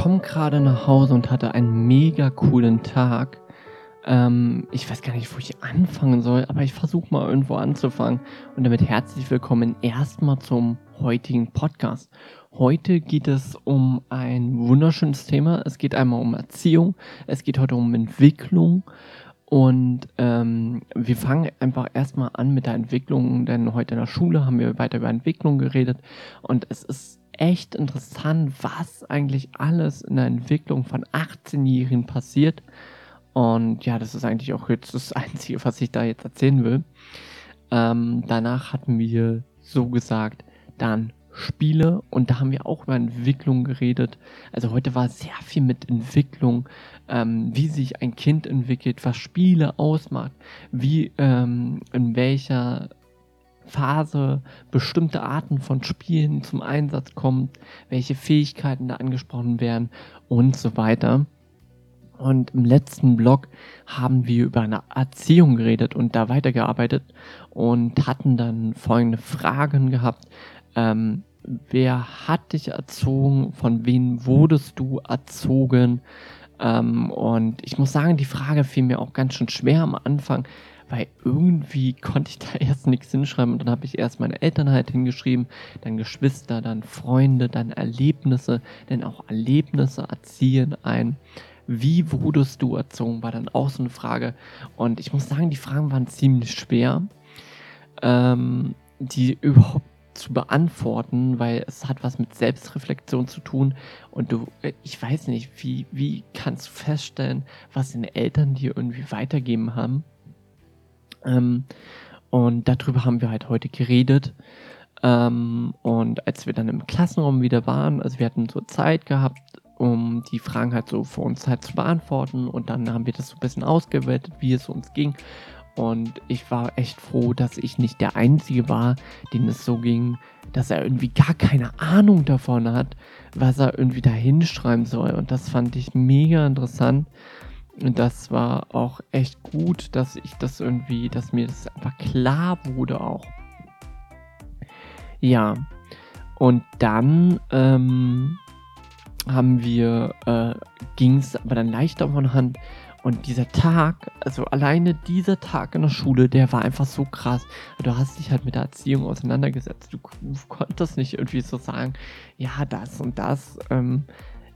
komme gerade nach Hause und hatte einen mega coolen Tag. Ähm, ich weiß gar nicht, wo ich anfangen soll, aber ich versuche mal irgendwo anzufangen. Und damit herzlich willkommen erstmal zum heutigen Podcast. Heute geht es um ein wunderschönes Thema. Es geht einmal um Erziehung, es geht heute um Entwicklung. Und ähm, wir fangen einfach erstmal an mit der Entwicklung, denn heute in der Schule haben wir weiter über Entwicklung geredet. Und es ist echt interessant, was eigentlich alles in der Entwicklung von 18-Jährigen passiert. Und ja, das ist eigentlich auch jetzt das Einzige, was ich da jetzt erzählen will. Ähm, danach hatten wir so gesagt dann Spiele und da haben wir auch über Entwicklung geredet. Also heute war sehr viel mit Entwicklung, ähm, wie sich ein Kind entwickelt, was Spiele ausmacht, wie ähm, in welcher Phase bestimmte Arten von Spielen zum Einsatz kommen, welche Fähigkeiten da angesprochen werden und so weiter. Und im letzten Blog haben wir über eine Erziehung geredet und da weitergearbeitet und hatten dann folgende Fragen gehabt. Ähm, wer hat dich erzogen? Von wem wurdest du erzogen? Ähm, und ich muss sagen, die Frage fiel mir auch ganz schön schwer am Anfang, weil irgendwie konnte ich da erst nichts hinschreiben und dann habe ich erst meine Eltern halt hingeschrieben, dann Geschwister, dann Freunde, dann Erlebnisse, denn auch Erlebnisse erziehen ein. Wie wurdest du erzogen, war dann auch so eine Frage. Und ich muss sagen, die Fragen waren ziemlich schwer, ähm, die überhaupt zu beantworten, weil es hat was mit Selbstreflexion zu tun und du, äh, ich weiß nicht, wie, wie kannst du feststellen, was deine Eltern dir irgendwie weitergeben haben ähm, und darüber haben wir halt heute geredet. Ähm, und als wir dann im Klassenraum wieder waren, also wir hatten so Zeit gehabt, um die Fragen halt so für uns halt zu beantworten. Und dann haben wir das so ein bisschen ausgewertet, wie es uns ging. Und ich war echt froh, dass ich nicht der Einzige war, dem es so ging, dass er irgendwie gar keine Ahnung davon hat, was er irgendwie da hinschreiben soll. Und das fand ich mega interessant. Und das war auch echt gut, dass ich das irgendwie, dass mir das einfach klar wurde auch. Ja. Und dann ähm, haben wir, äh, ging es aber dann leichter von Hand. Und dieser Tag, also alleine dieser Tag in der Schule, der war einfach so krass. Du hast dich halt mit der Erziehung auseinandergesetzt. Du, konntest nicht irgendwie so sagen, ja, das und das. Ähm,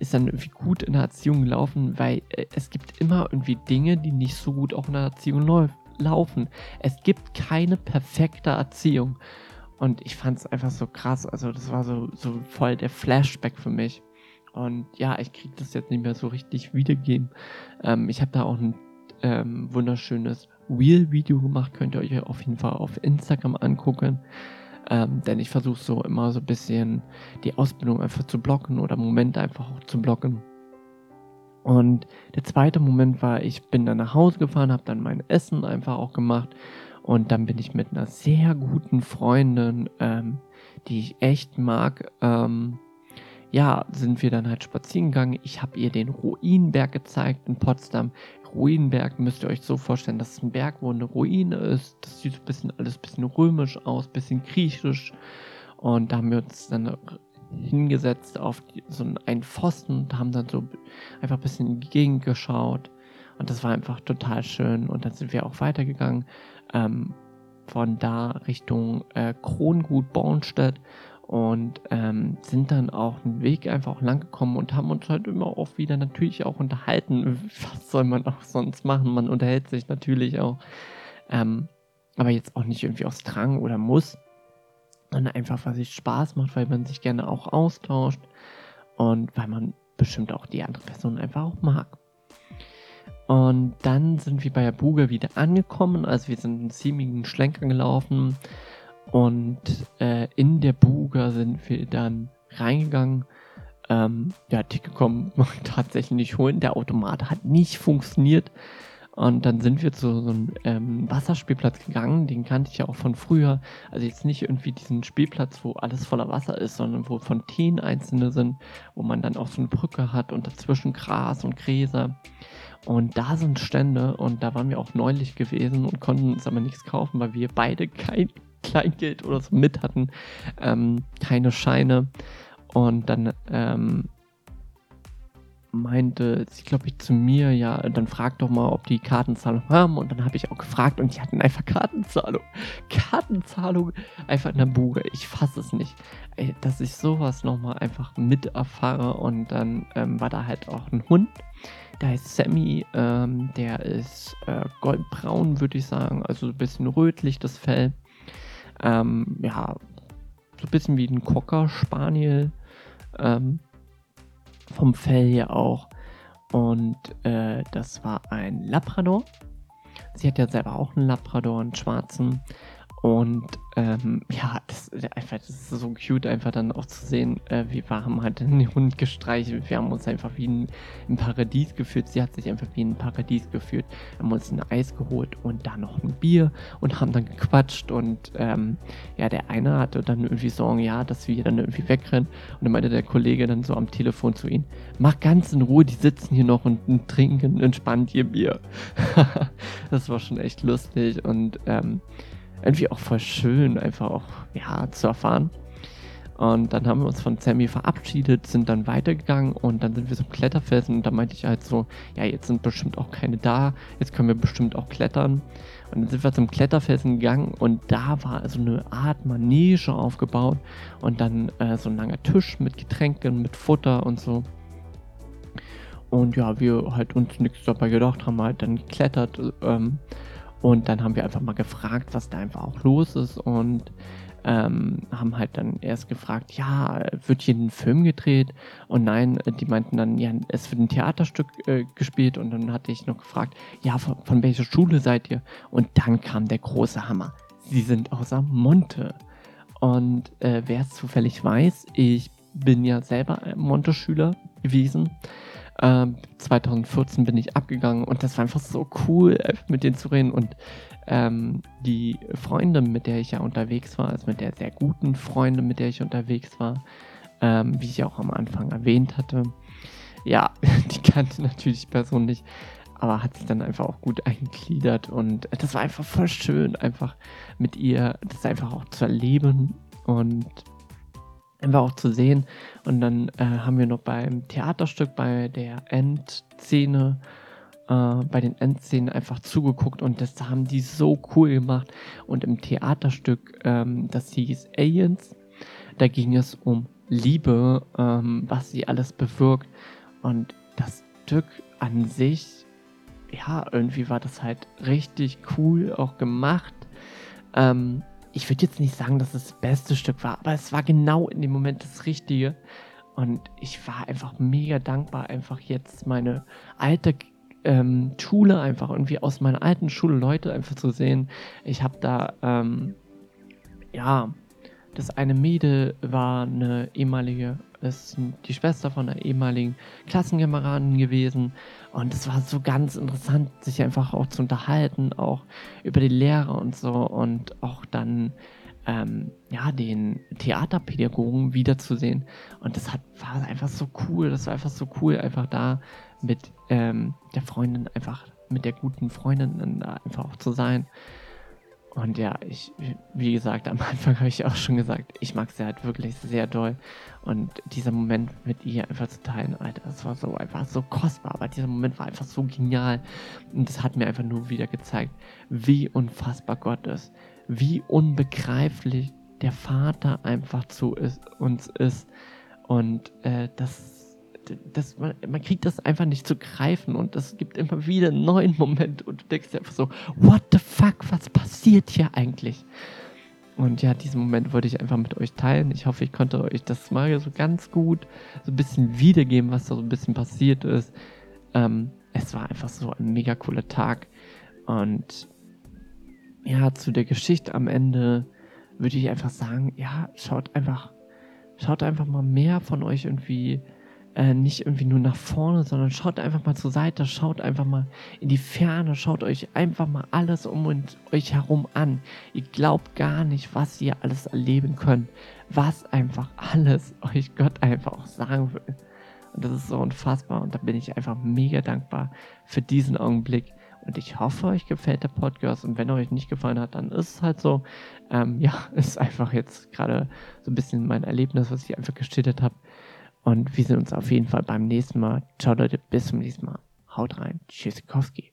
ist dann irgendwie gut in der Erziehung gelaufen, weil äh, es gibt immer irgendwie Dinge, die nicht so gut auch in der Erziehung laufen. Es gibt keine perfekte Erziehung. Und ich fand es einfach so krass. Also das war so, so voll der Flashback für mich. Und ja, ich kriege das jetzt nicht mehr so richtig wiedergeben. Ähm, ich habe da auch ein ähm, wunderschönes Wheel-Video gemacht. Könnt ihr euch auf jeden Fall auf Instagram angucken. Ähm, denn ich versuche so immer so ein bisschen die Ausbildung einfach zu blocken oder Momente einfach auch zu blocken. Und der zweite Moment war, ich bin dann nach Hause gefahren, habe dann mein Essen einfach auch gemacht und dann bin ich mit einer sehr guten Freundin, ähm, die ich echt mag, ähm, ja, sind wir dann halt spazieren gegangen. Ich habe ihr den Ruinenberg gezeigt in Potsdam. Ruinenberg müsst ihr euch so vorstellen, dass es ein Berg, wo eine Ruine ist. Das sieht ein bisschen, alles ein bisschen römisch aus, ein bisschen griechisch. Und da haben wir uns dann hingesetzt auf so einen Pfosten und haben dann so einfach ein bisschen in die Gegend geschaut. Und das war einfach total schön. Und dann sind wir auch weitergegangen. Ähm, von da Richtung äh, Krongut Bornstedt und ähm, sind dann auch einen Weg einfach lang gekommen und haben uns halt immer auch wieder natürlich auch unterhalten. Was soll man auch sonst machen? Man unterhält sich natürlich auch. Ähm, aber jetzt auch nicht irgendwie aus Drang oder muss, sondern einfach, weil es Spaß macht, weil man sich gerne auch austauscht und weil man bestimmt auch die andere Person einfach auch mag. Und dann sind wir bei der Buga wieder angekommen. Also wir sind einen ziemlichen Schlenker gelaufen und äh, in der Buga sind wir dann reingegangen. Ähm, ja, kommen tatsächlich nicht holen. Der Automat hat nicht funktioniert. Und dann sind wir zu so einem ähm, Wasserspielplatz gegangen. Den kannte ich ja auch von früher. Also jetzt nicht irgendwie diesen Spielplatz, wo alles voller Wasser ist, sondern wo Fontänen einzelne sind, wo man dann auch so eine Brücke hat und dazwischen Gras und Gräser. Und da sind Stände und da waren wir auch neulich gewesen und konnten uns aber nichts kaufen, weil wir beide kein Kleingeld oder so mit hatten, ähm, keine Scheine. Und dann ähm, meinte sie, glaube ich, zu mir, ja, dann frag doch mal, ob die Kartenzahlung haben. Und dann habe ich auch gefragt und die hatten einfach Kartenzahlung. Kartenzahlung einfach in der Bude. Ich fasse es nicht. Ey, dass ich sowas nochmal einfach mit erfahre. Und dann ähm, war da halt auch ein Hund. Der heißt Sammy. Ähm, der ist äh, goldbraun, würde ich sagen. Also ein bisschen rötlich, das Fell. Ähm, ja, so ein bisschen wie ein Cocker Spaniel. Ähm, vom Fell her auch. Und äh, das war ein Labrador. Sie hat ja selber auch einen Labrador, einen schwarzen. Und ähm, ja, das, einfach, das ist so cute, einfach dann auch zu sehen, äh, wie wir haben halt den Hund gestreichelt. Wir haben uns einfach wie ein, ein Paradies gefühlt. Sie hat sich einfach wie ein Paradies gefühlt. Haben uns ein Eis geholt und dann noch ein Bier und haben dann gequatscht. Und ähm, ja, der eine hatte dann irgendwie Sorgen, ja, dass wir dann irgendwie wegrennen. Und dann meinte der Kollege dann so am Telefon zu ihm, mach ganz in Ruhe, die sitzen hier noch und, und trinken entspannt ihr Bier. das war schon echt lustig und ähm, irgendwie auch voll schön, einfach auch, ja, zu erfahren. Und dann haben wir uns von Sammy verabschiedet, sind dann weitergegangen und dann sind wir zum Kletterfelsen und da meinte ich halt so, ja, jetzt sind bestimmt auch keine da, jetzt können wir bestimmt auch klettern. Und dann sind wir zum Kletterfelsen gegangen und da war so eine Art Manege aufgebaut und dann äh, so ein langer Tisch mit Getränken, mit Futter und so. Und ja, wir halt uns nichts dabei gedacht, haben halt dann geklettert. Ähm, und dann haben wir einfach mal gefragt, was da einfach auch los ist und ähm, haben halt dann erst gefragt, ja, wird hier ein Film gedreht? Und nein, die meinten dann, ja, es wird ein Theaterstück äh, gespielt. Und dann hatte ich noch gefragt, ja, von, von, welcher Schule seid ihr? Und dann kam der große Hammer. Sie sind außer Monte. Und äh, wer es zufällig weiß, ich bin ja selber Monte-Schüler gewesen. 2014 ähm, bin ich abgegangen und das war einfach so cool, mit denen zu reden. Und ähm, die Freunde, mit der ich ja unterwegs war, also mit der sehr guten Freundin, mit der ich unterwegs war, ähm, wie ich auch am Anfang erwähnt hatte, ja, die kannte natürlich nicht, aber hat sich dann einfach auch gut eingegliedert und das war einfach voll schön, einfach mit ihr das einfach auch zu erleben und einfach auch zu sehen. Und dann äh, haben wir noch beim Theaterstück, bei der Endszene, äh, bei den Endszenen einfach zugeguckt und das haben die so cool gemacht. Und im Theaterstück, ähm, das hieß Aliens, da ging es um Liebe, ähm, was sie alles bewirkt. Und das Stück an sich, ja, irgendwie war das halt richtig cool auch gemacht. Ähm, ich würde jetzt nicht sagen, dass es das beste Stück war, aber es war genau in dem Moment das Richtige. Und ich war einfach mega dankbar, einfach jetzt meine alte ähm, Schule, einfach irgendwie aus meiner alten Schule Leute einfach zu sehen. Ich habe da, ähm, ja, das eine Mädel war eine ehemalige ist die Schwester von einer ehemaligen Klassenkameradin gewesen. Und es war so ganz interessant, sich einfach auch zu unterhalten, auch über die Lehre und so. Und auch dann, ähm, ja, den Theaterpädagogen wiederzusehen. Und das hat, war einfach so cool. Das war einfach so cool, einfach da mit ähm, der Freundin, einfach mit der guten Freundin da einfach auch zu sein. Und ja, ich, wie gesagt, am Anfang habe ich auch schon gesagt, ich mag sie halt wirklich sehr doll. Und dieser Moment mit ihr einfach zu teilen, Alter, das war so einfach so kostbar. Aber dieser Moment war einfach so genial. Und das hat mir einfach nur wieder gezeigt, wie unfassbar Gott ist. Wie unbegreiflich der Vater einfach zu ist, uns ist. Und äh, das das, man, man kriegt das einfach nicht zu greifen und es gibt immer wieder einen neuen Moment und du denkst einfach so, what the fuck, was passiert hier eigentlich? Und ja, diesen Moment wollte ich einfach mit euch teilen. Ich hoffe, ich konnte euch das mal so ganz gut so ein bisschen wiedergeben, was da so ein bisschen passiert ist. Ähm, es war einfach so ein mega cooler Tag. Und ja, zu der Geschichte am Ende würde ich einfach sagen, ja, schaut einfach, schaut einfach mal mehr von euch irgendwie äh, nicht irgendwie nur nach vorne, sondern schaut einfach mal zur Seite, schaut einfach mal in die Ferne, schaut euch einfach mal alles um und euch herum an. Ihr glaubt gar nicht, was ihr alles erleben könnt, was einfach alles euch Gott einfach auch sagen will. Und das ist so unfassbar und da bin ich einfach mega dankbar für diesen Augenblick. Und ich hoffe, euch gefällt der Podcast. Und wenn er euch nicht gefallen hat, dann ist es halt so. Ähm, ja, ist einfach jetzt gerade so ein bisschen mein Erlebnis, was ich einfach geschildert habe. Und wir sehen uns auf jeden Fall beim nächsten Mal. Ciao Leute, bis zum nächsten Mal. Haut rein. Tschüssikowski.